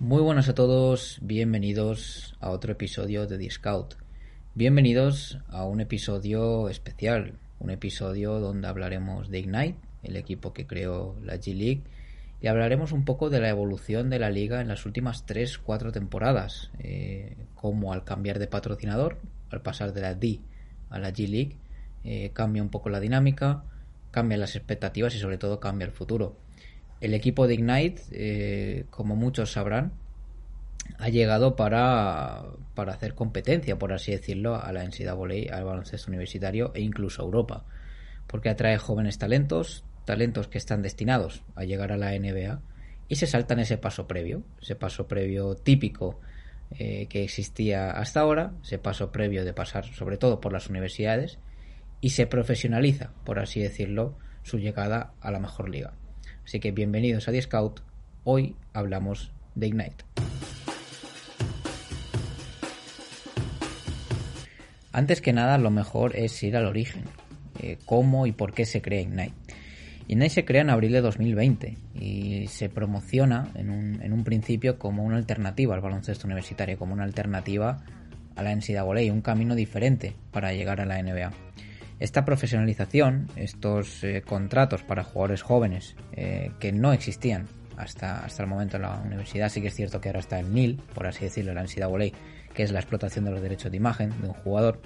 Muy buenas a todos, bienvenidos a otro episodio de The Scout. Bienvenidos a un episodio especial, un episodio donde hablaremos de Ignite, el equipo que creó la G League, y hablaremos un poco de la evolución de la liga en las últimas 3-4 temporadas, eh, como al cambiar de patrocinador, al pasar de la D a la G League, eh, cambia un poco la dinámica, cambia las expectativas y sobre todo cambia el futuro. El equipo de Ignite, eh, como muchos sabrán, ha llegado para, para hacer competencia, por así decirlo, a la NCAA, al baloncesto universitario e incluso a Europa, porque atrae jóvenes talentos, talentos que están destinados a llegar a la NBA y se saltan ese paso previo, ese paso previo típico eh, que existía hasta ahora, ese paso previo de pasar sobre todo por las universidades y se profesionaliza, por así decirlo, su llegada a la mejor liga. Así que bienvenidos a The Scout, hoy hablamos de Ignite. Antes que nada, lo mejor es ir al origen. Eh, cómo y por qué se crea Ignite. Ignite se crea en abril de 2020 y se promociona en un, en un principio como una alternativa al baloncesto universitario, como una alternativa a la NCAA, un camino diferente para llegar a la NBA. Esta profesionalización, estos eh, contratos para jugadores jóvenes eh, que no existían hasta, hasta el momento en la universidad, sí que es cierto que ahora está el NIL, por así decirlo, la NCAA, que es la explotación de los derechos de imagen de un jugador,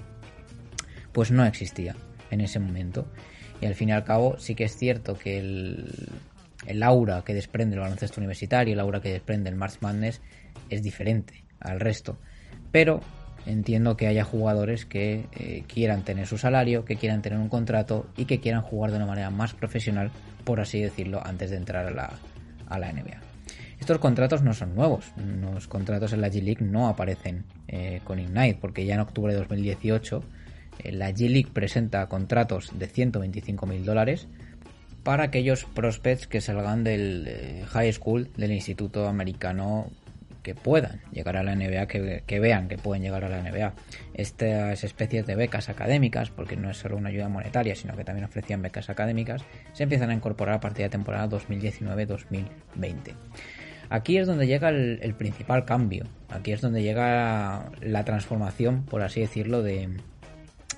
pues no existía en ese momento. Y al fin y al cabo sí que es cierto que el, el aura que desprende el baloncesto universitario, el aura que desprende el March Madness es diferente al resto. Pero entiendo que haya jugadores que eh, quieran tener su salario, que quieran tener un contrato y que quieran jugar de una manera más profesional, por así decirlo, antes de entrar a la, a la NBA. Estos contratos no son nuevos, los contratos en la G-League no aparecen eh, con Ignite, porque ya en octubre de 2018 eh, la G-League presenta contratos de 125 mil dólares para aquellos prospects que salgan del high school del Instituto Americano que puedan llegar a la NBA, que, vean que pueden llegar a la NBA. Estas especies de becas académicas, porque no es solo una ayuda monetaria, sino que también ofrecían becas académicas, se empiezan a incorporar a partir de temporada 2019-2020. Aquí es donde llega el, principal cambio, aquí es donde llega la transformación, por así decirlo, de,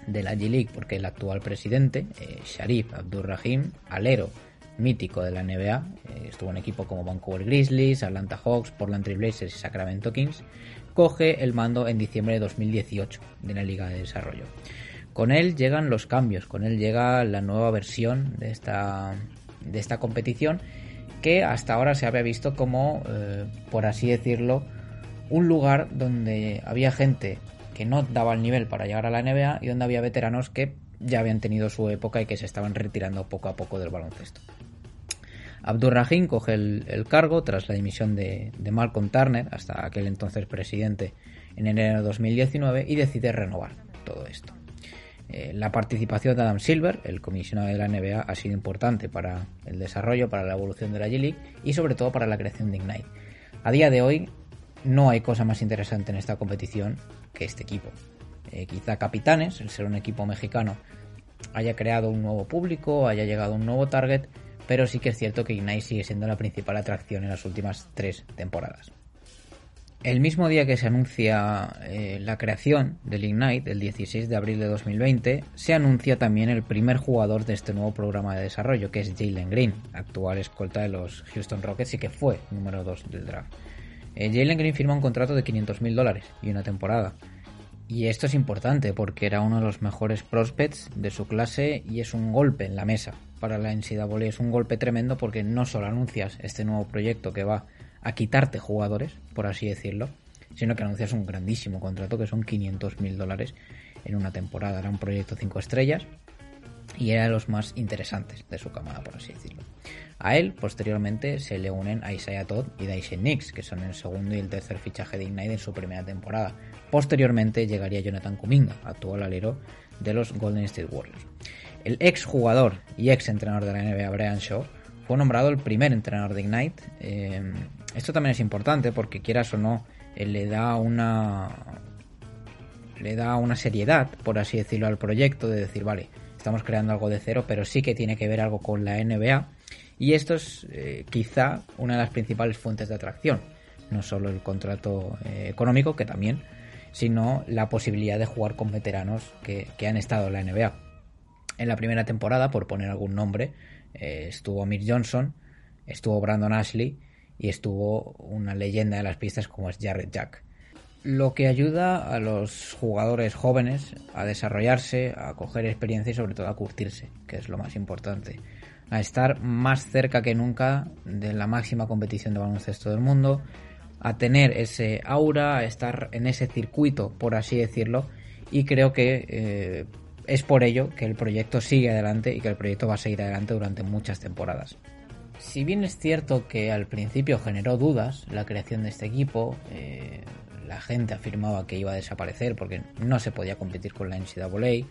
de la G-League, porque el actual presidente, eh, Sharif Abdurrahim, alero mítico de la NBA. Eh, estuvo en equipo como Vancouver Grizzlies, Atlanta Hawks, Portland Trail Blazers y Sacramento Kings. Coge el mando en diciembre de 2018 de la Liga de Desarrollo. Con él llegan los cambios, con él llega la nueva versión de esta, de esta competición que hasta ahora se había visto como, eh, por así decirlo, un lugar donde había gente que no daba el nivel para llegar a la NBA y donde había veteranos que ya habían tenido su época y que se estaban retirando poco a poco del baloncesto. Abdurrahim coge el, cargo tras la dimisión de, Malcolm Turner, hasta aquel entonces presidente, en enero de 2019 y decide renovar todo esto. Eh, la participación de Adam Silver, el comisionado de la NBA, ha sido importante para el desarrollo, para la evolución de la G-League y sobre todo para la creación de Ignite. A día de hoy no hay cosa más interesante en esta competición que este equipo. Eh, quizá Capitanes, el ser un equipo mexicano, haya creado un nuevo público, haya llegado a un nuevo target, pero sí que es cierto que Ignite sigue siendo la principal atracción en las últimas tres temporadas. El mismo día que se anuncia eh, la creación del Ignite, el 16 de abril de 2020, se anuncia también el primer jugador de este nuevo programa de desarrollo, que es Jalen Green, actual escolta de los Houston Rockets y que fue número 2 del draft. Eh, Jalen Green firma un contrato de 500 mil dólares y una temporada. Y esto es importante porque era uno de los mejores prospects de su clase y es un golpe en la mesa para la NCAA. Es un golpe tremendo porque no solo anuncias este nuevo proyecto que va a quitarte jugadores, por así decirlo, sino que anuncias un grandísimo contrato que son 500 mil dólares en una temporada. Era un proyecto 5 estrellas y era de los más interesantes de su camada, por así decirlo. A él, posteriormente, se le unen a Isaiah Todd y Dyson Nix, que son el segundo y el tercer fichaje de Ignite en su primera temporada. Posteriormente llegaría Jonathan Kuminga, actual alero de los Golden State Warriors. El ex jugador y ex entrenador de la NBA, Brian Shaw, fue nombrado el primer entrenador de Ignite. Eh, esto también es importante porque quieras o no, le da una le da una seriedad, por así decirlo, al proyecto de decir, vale, estamos creando algo de cero, pero sí que tiene que ver algo con la NBA. Y esto es eh, quizá una de las principales fuentes de atracción no solo el contrato eh, económico, que también, sino la posibilidad de jugar con veteranos que, han estado en la NBA. En la primera temporada, por poner algún nombre, eh, estuvo Amir Johnson, estuvo Brandon Ashley y estuvo una leyenda de las pistas como es Jared Jack. Lo que ayuda a los jugadores jóvenes a desarrollarse, a coger experiencia y sobre todo a curtirse, que es lo más importante. A estar más cerca que nunca de la máxima competición de baloncesto del mundo, a tener ese aura, a estar en ese circuito, por así decirlo, y creo que eh, es por ello que el proyecto sigue adelante y que el proyecto va a seguir adelante durante muchas temporadas. Si bien es cierto que al principio generó dudas la creación de este equipo, eh, la gente afirmaba que iba a desaparecer porque no se podía competir con la NCAA,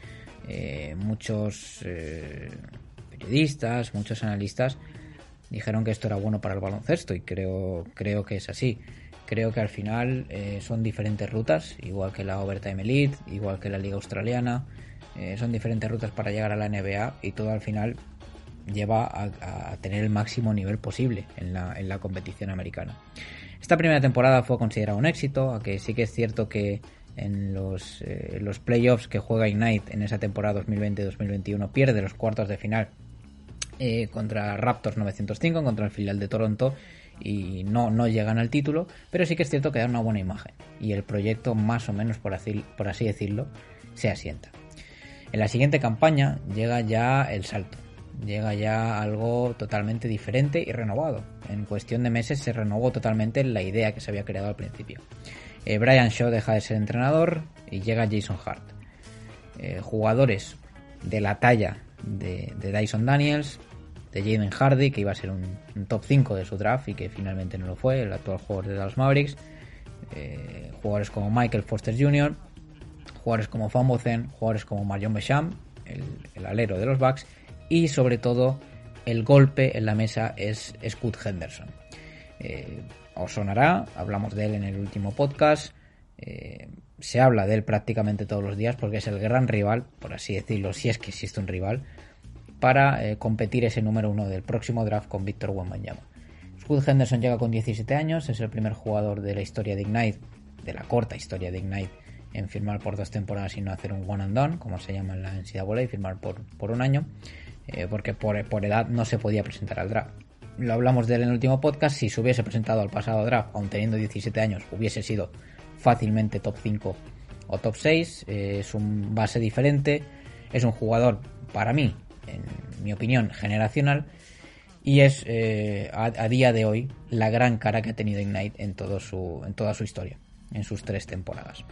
eh, muchos periodistas, muchos analistas dijeron que esto era bueno para el baloncesto y creo, creo que es así. Creo que al final eh, son diferentes rutas, igual que la Overtime Elite, igual que la Liga Australiana, eh, son diferentes rutas para llegar a la NBA y todo al final lleva a, tener el máximo nivel posible en la, en la, competición americana. Esta primera temporada fue considerada un éxito, aunque sí que es cierto que en los, eh, los playoffs que juega Ignite en esa temporada 2020-2021 pierde los cuartos de final eh, contra Raptors 905, contra el filial de Toronto y no, no llegan al título, pero sí que es cierto que da una buena imagen y el proyecto más o menos, por así, por así decirlo, se asienta. En la siguiente campaña llega ya el salto, llega ya algo totalmente diferente y renovado. En cuestión de meses se renovó totalmente la idea que se había creado al principio. Eh, Brian Shaw deja de ser entrenador y llega Jason Hart. Eh, jugadores de la talla de, Dyson Daniels, de Jaden Hardy, que iba a ser un, top 5 de su draft y que finalmente no lo fue, el actual jugador de Dallas Mavericks. Eh, jugadores como Michael Foster Jr., jugadores como Fambozen, jugadores como Marion Besham, el, alero de los Bucks, y sobre todo el golpe en la mesa es Scott Henderson. Eh, os sonará, hablamos de él en el último podcast. Eh, se habla de él prácticamente todos los días porque es el gran rival, por así decirlo, si es que existe un rival, para eh, competir ese número uno del próximo draft con Víctor Wembanyama. Scott Henderson llega con 17 años, es el primer jugador de la historia de Ignite, de la corta historia de Ignite, en firmar por dos temporadas y no hacer un one and done, como se llama en la NCAA, firmar por, por un año, eh, porque por, por edad no se podía presentar al draft lo hablamos de él en el último podcast, si se hubiese presentado al pasado draft, aún teniendo 17 años, hubiese sido fácilmente top 5 o top 6. Eh, es un base diferente, es un jugador, para mí, en mi opinión, generacional. Y es eh, a, día de hoy la gran cara que ha tenido Ignite en, todo su, en toda su historia, en sus tres temporadas.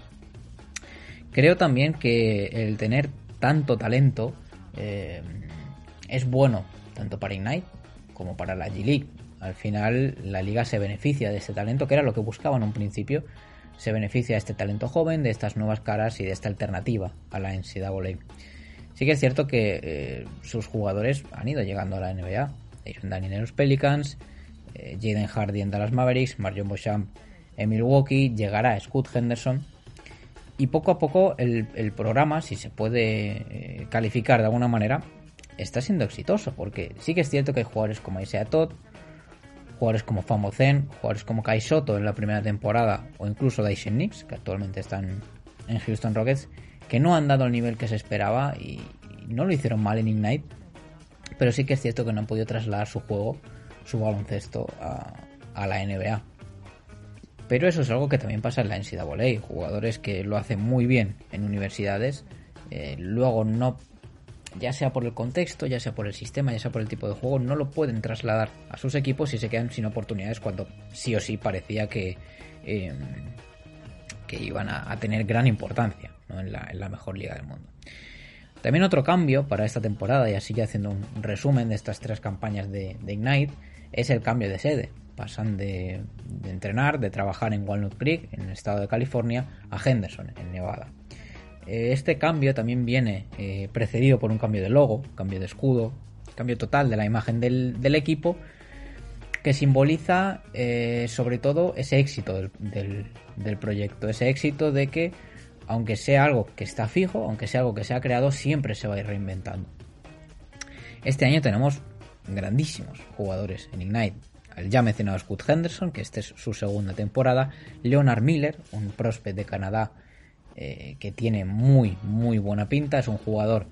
Creo también que el tener tanto talento eh, es bueno tanto para Ignite como para la G-League. Al final la liga se beneficia de este talento, que era lo que buscaba en un principio. Se beneficia de este talento joven, de estas nuevas caras y de esta alternativa a la NCAA. Sí que es cierto que eh, sus jugadores han ido llegando a la NBA. Jason en los Pelicans, eh, Jaden Hardy en Dallas Mavericks, Marion Beauchamp en Milwaukee, llegará Scott Henderson. Y poco a poco el, programa, si se puede eh, calificar de alguna manera, está siendo exitoso, porque sí que es cierto que hay jugadores como Isaiah Todd, jugadores como Famo Zen, jugadores como Kai Soto en la primera temporada, o incluso Dyson Nix, que actualmente están en Houston Rockets, que no han dado el nivel que se esperaba y, no lo hicieron mal en Ignite, pero sí que es cierto que no han podido trasladar su juego, su baloncesto a, la NBA. Pero eso es algo que también pasa en la NCAA. Jugadores que lo hacen muy bien en universidades, eh, luego no ya sea por el contexto, ya sea por el sistema, ya sea por el tipo de juego, no lo pueden trasladar a sus equipos y se quedan sin oportunidades cuando sí o sí parecía que, em, que iban a, tener gran importancia en, la, mejor liga del mundo. También otro cambio para esta temporada, y así ya haciendo un resumen de estas tres campañas de, Ignite, es el cambio de sede. Pasan de, de, entrenar, de trabajar en Walnut Creek, en el estado de California, a Henderson, en Nevada. Eh, este cambio también viene eh, precedido por un cambio de logo, cambio de escudo, cambio total de la imagen del, equipo, que simboliza eh, sobre todo ese éxito del, proyecto, ese éxito de que aunque sea algo que está fijo, aunque sea algo que se ha creado, siempre se va a ir reinventando. Este año tenemos grandísimos jugadores en Ignite. al ya mencionado Scott Henderson, que esta es su segunda temporada, Leonard Miller, un prospect de Canadá eh, que tiene muy, muy buena pinta, es un jugador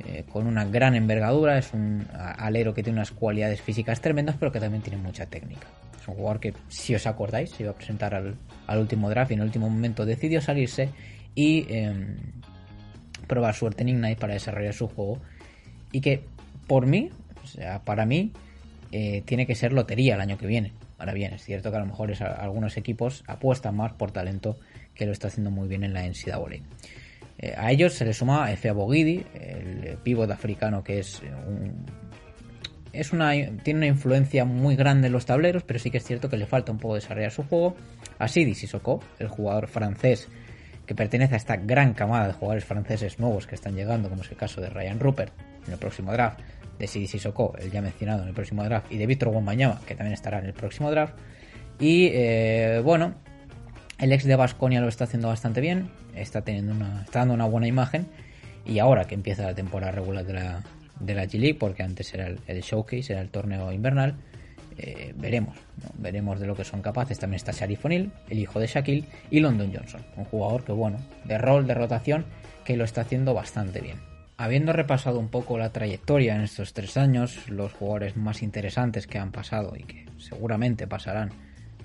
eh, con una gran envergadura, es un alero que tiene unas cualidades físicas tremendas, pero que también tiene mucha técnica. Es un jugador que, si os acordáis, se iba a presentar al, último draft y en el último momento decidió salirse y em, probar suerte en Ignite para desarrollar su juego. Y que, por mí, o sea, para mí, eh, tiene que ser lotería el año que viene. Ahora bien, es cierto que a lo mejor algunos equipos apuestan más por talento que lo está haciendo muy bien en la NCAA. Eh, a ellos se le suma Efe Abogidi, el pívot africano que es un, es una, tiene una influencia muy grande en los tableros, pero sí que es cierto que le falta un poco desarrollar su juego. A Sidi Sissoko, el jugador francés que pertenece a esta gran camada de jugadores franceses nuevos que están llegando, como es el caso de Ryan Rupert en el próximo draft, de Sidi Sissoko, el ya mencionado en el próximo draft, y de Víctor Wembanyama, que también estará en el próximo draft. Y eh, bueno, el ex de Basconia lo está haciendo bastante bien, está, teniendo una, está dando una buena imagen. Y ahora que empieza la temporada regular de la, de la G-League, porque antes era el, showcase, era el torneo invernal, eh, veremos, veremos de lo que son capaces. También está Sharif O'Neal, el hijo de Shaquille, y London Johnson, un jugador que, bueno, de rol, de rotación, que lo está haciendo bastante bien. Habiendo repasado un poco la trayectoria en estos tres años, los jugadores más interesantes que han pasado y que seguramente pasarán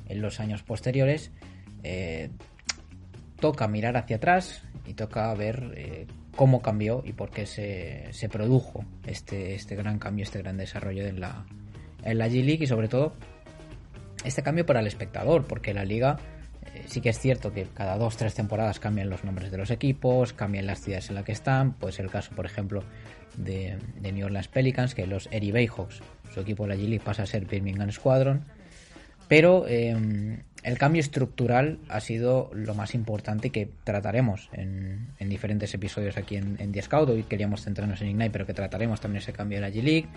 en los años posteriores, eh, toca mirar hacia atrás y toca ver eh, cómo cambió y por qué se, se, produjo este, este gran cambio, este gran desarrollo en la, en la G-League y sobre todo este cambio para el espectador, porque la liga eh, sí que es cierto que cada dos, tres temporadas cambian los nombres de los equipos, cambian las ciudades en las que están, pues el caso, por ejemplo, de, New Orleans Pelicans, que los Erie Bayhawks, su equipo de la G-League pasa a ser Birmingham Squadron, pero em, el cambio estructural ha sido lo más importante que trataremos en, diferentes episodios aquí en, en The Scout. Hoy queríamos centrarnos en Ignite, pero que trataremos también ese cambio de la G-League,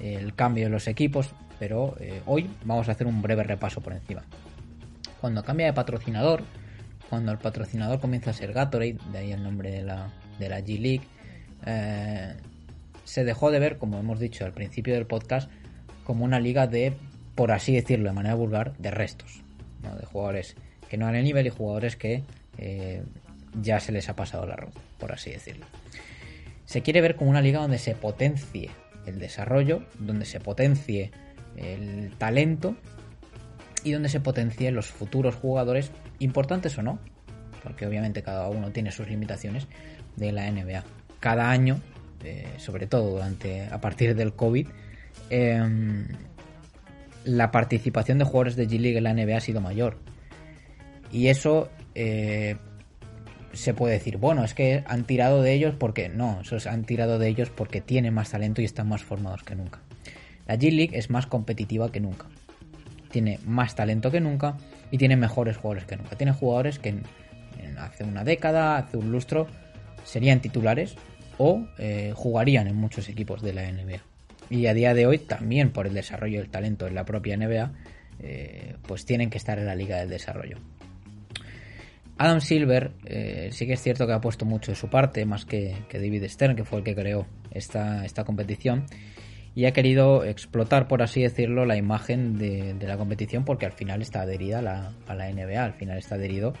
el cambio de los equipos, pero eh, hoy vamos a hacer un breve repaso por encima. Cuando cambia de patrocinador, cuando el patrocinador comienza a ser Gatorade, de ahí el nombre de la, de la G-League, eh, se dejó de ver, como hemos dicho al principio del podcast, como una liga de por así decirlo de manera vulgar, de restos, de jugadores que no han el nivel y jugadores que eh, ya se les ha pasado el arroz, por así decirlo. Se quiere ver como una liga donde se potencie el desarrollo, donde se potencie el talento y donde se potencie los futuros jugadores, importantes o no, porque obviamente cada uno tiene sus limitaciones de la NBA. Cada año, eh, sobre todo durante a partir del COVID, eh, la participación de jugadores de G-League en la NBA ha sido mayor. Y eso eh, se puede decir, bueno, es que han tirado de ellos porque no, esos han tirado de ellos porque tienen más talento y están más formados que nunca. La G-League es más competitiva que nunca. Tiene más talento que nunca y tiene mejores jugadores que nunca. Tiene jugadores que hace una década, hace un lustro, serían titulares o eh, jugarían en muchos equipos de la NBA y a día de hoy también por el desarrollo del talento en la propia NBA, eh, pues tienen que estar en la liga del desarrollo. Adam Silver eh, sí que es cierto que ha puesto mucho de su parte, más que, David Stern, que fue el que creó esta, esta competición, y ha querido explotar, por así decirlo, la imagen de, la competición porque al final está adherida a la, a la NBA, al final está adherido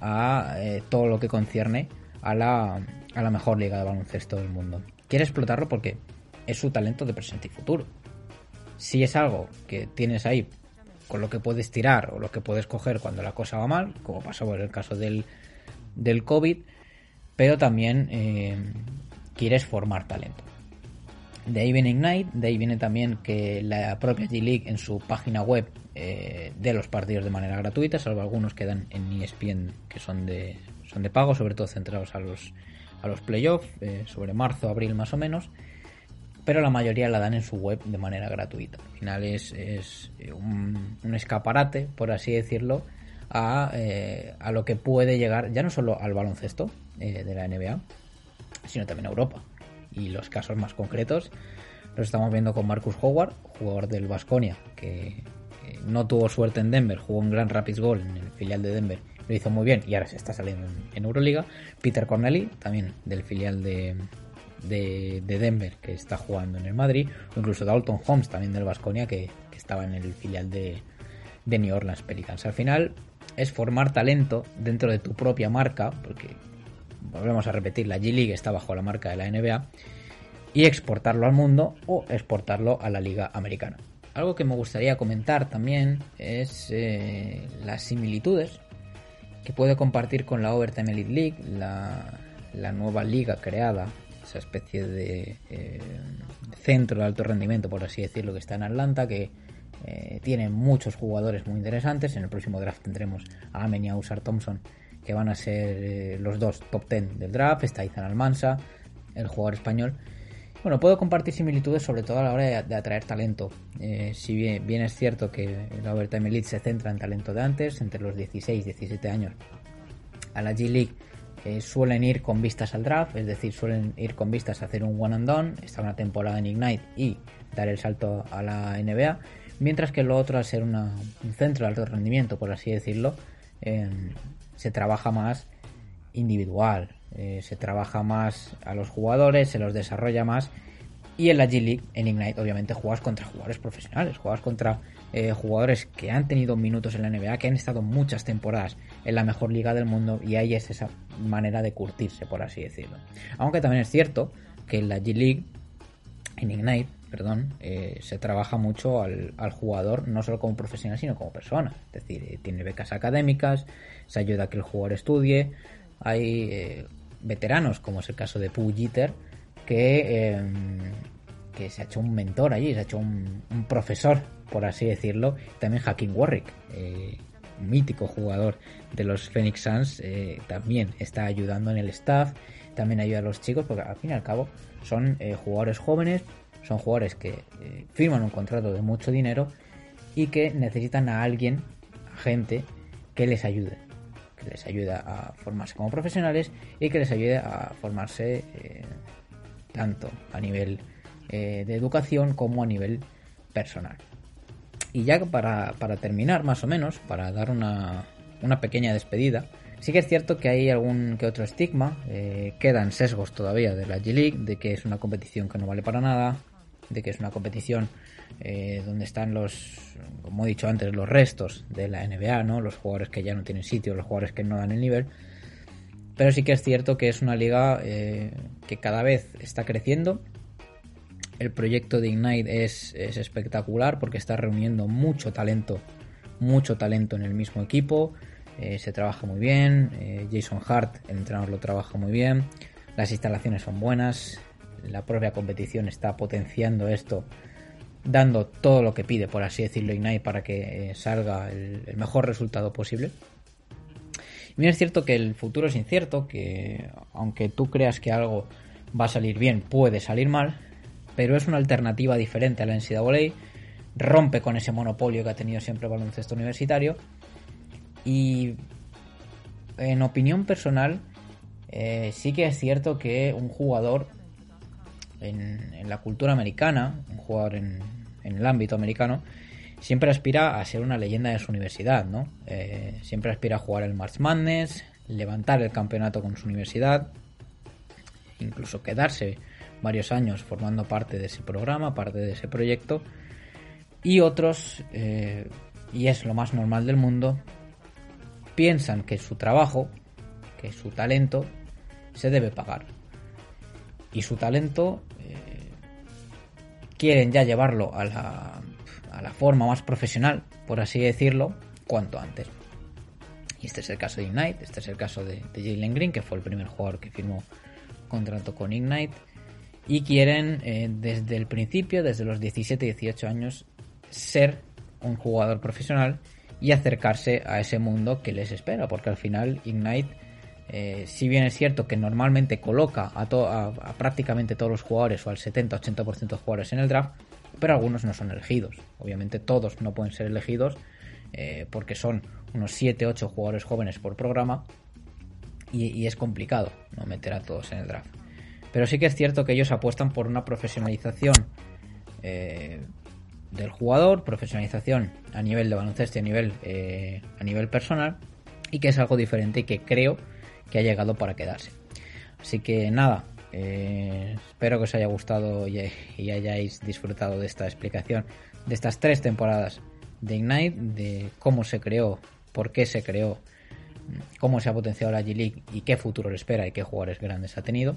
a eh, todo lo que concierne a la, a la mejor liga de baloncesto del mundo. Quiere explotarlo porque es su talento de presente y futuro. Si es algo que tienes ahí con lo que puedes tirar o lo que puedes coger cuando la cosa va mal, como pasó en el caso del, del COVID, pero también eh, quieres formar talento. De ahí viene Ignite, de ahí viene también que la propia G-League en su página web eh, de los partidos de manera gratuita, salvo algunos que dan en ESPN que son de, son de pago, sobre todo centrados a los, a los playoffs, eh, sobre marzo, abril más o menos pero la mayoría la dan en su web de manera gratuita. Al final es, eh, un, escaparate, por así decirlo, eh, a, lo que puede llegar, ya no solo al baloncesto eh, de la NBA, sino también a Europa. Y los casos más concretos los estamos viendo con Marcus Howard, jugador del Vasconia, que, no tuvo suerte en Denver, jugó en Grand Rapids Gold en el filial de Denver, lo hizo muy bien y ahora se está saliendo en, Euroliga. Peter Corneli, también del filial de, de, Denver, que está jugando en el Madrid, o incluso Dalton Holmes, también del Vasconia, que, estaba en el filial de, New Orleans Pelicans. Al final es formar talento dentro de tu propia marca, porque volvemos a repetir, la G-League está bajo la marca de la NBA, y exportarlo al mundo o exportarlo a la liga americana. Algo que me gustaría comentar también es eh, las similitudes que puede compartir con la Overtime Elite League, la, nueva liga creada, esa especie de eh, centro de alto rendimiento, por así decirlo, que está en Atlanta, que eh, tiene muchos jugadores muy interesantes. En el próximo draft tendremos a Amen y a Usar Thompson, que van a ser los dos top 10 del draft. Está Izan Almansa, el jugador español. Bueno, puedo compartir similitudes sobre todo a la hora de, atraer talento. Eh, si bien, bien, es cierto que la Overtime Elite se centra en talento de antes, entre los 16 y 17 años, a la G-League eh, suelen ir con vistas al draft, es decir, suelen ir con vistas a hacer un one and done, estar una temporada en Ignite y dar el salto a la NBA, mientras que lo otro, al ser un centro de alto rendimiento, por así decirlo, eh, se trabaja más individual, eh, se trabaja más a los jugadores, se los desarrolla más. Y en la G-League, en Ignite, obviamente juegas contra jugadores profesionales, juegas contra eh, jugadores que han tenido minutos en la NBA, que han estado muchas temporadas en la mejor liga del mundo, y ahí es esa manera de curtirse, por así decirlo. Aunque también es cierto que en la G-League, en Ignite, perdón, eh, se trabaja mucho al, al, jugador, no solo como profesional, sino como persona. Es decir, tiene becas académicas, se ayuda a que el jugador estudie, hay veteranos, como es el caso de Pooh que, em, que se ha hecho un mentor allí, se ha hecho un, profesor, por así decirlo. También Hakim Warwick, eh, mítico jugador de los Phoenix Suns, eh, también está ayudando en el staff, también ayuda a los chicos, porque al fin y al cabo son eh, jugadores jóvenes, son jugadores que firman un contrato de mucho dinero y que necesitan a alguien, a gente, que les ayude que les ayude a formarse como profesionales y que les ayude a formarse eh, tanto a nivel eh, de educación como a nivel personal. Y ya para, terminar, más o menos, para dar una, una, pequeña despedida, sí que es cierto que hay algún que otro estigma, eh, quedan sesgos todavía de la G-League, de que es una competición que no vale para nada, de que es una competición eh, donde están los, como he dicho antes, los restos de la NBA, ¿no? Los jugadores que ya no tienen sitio, los jugadores que no dan el nivel. Pero sí que es cierto que es una liga eh, que cada vez está creciendo. El proyecto de Ignite es, espectacular porque está reuniendo mucho talento, mucho talento en el mismo equipo. Eh, se trabaja muy bien. Jason Hart, el entrenador, lo trabaja muy bien. Las instalaciones son buenas. La propia competición está potenciando esto dando todo lo que pide, por así decirlo, Ignite para que eh, salga el, mejor resultado posible. Y es cierto que el futuro es incierto, que aunque tú creas que algo va a salir bien, puede salir mal, pero es una alternativa diferente a la NCAA, rompe con ese monopolio que ha tenido siempre el baloncesto universitario y en opinión personal eh, sí que es cierto que un jugador en, la cultura americana, un jugador en, el ámbito americano, siempre aspira a ser una leyenda de su universidad, ¿no? Eh, siempre aspira a jugar el March Madness, levantar el campeonato con su universidad, incluso quedarse varios años formando parte de ese programa, parte de ese proyecto, y otros, eh, y es lo más normal del mundo, piensan que su trabajo, que su talento, se debe pagar. Y su talento quieren ya llevarlo a la, a la forma más profesional, por así decirlo, cuanto antes. Y este es el caso de Ignite, este es el caso de, Jalen Green, que fue el primer jugador que firmó contrato con Ignite. Y quieren eh, desde el principio, desde los 17-18 años, ser un jugador profesional y acercarse a ese mundo que les espera, porque al final Ignite eh, si bien es cierto que normalmente coloca a, a, prácticamente todos los jugadores o al 70-80% de jugadores en el draft, pero algunos no son elegidos. Obviamente todos no pueden ser elegidos eh, porque son unos 7-8 jugadores jóvenes por programa y, es complicado no meter a todos en el draft. Pero sí que es cierto que ellos apuestan por una profesionalización eh, del jugador, profesionalización a nivel de baloncesto y a nivel, a nivel personal, y que es algo diferente y que creo que ha llegado para quedarse. Así que nada, eh, espero que os haya gustado y, hayáis disfrutado de esta explicación de estas tres temporadas de Ignite, de cómo se creó, por qué se creó, cómo se ha potenciado la G-League y qué futuro le espera y qué jugadores grandes ha tenido.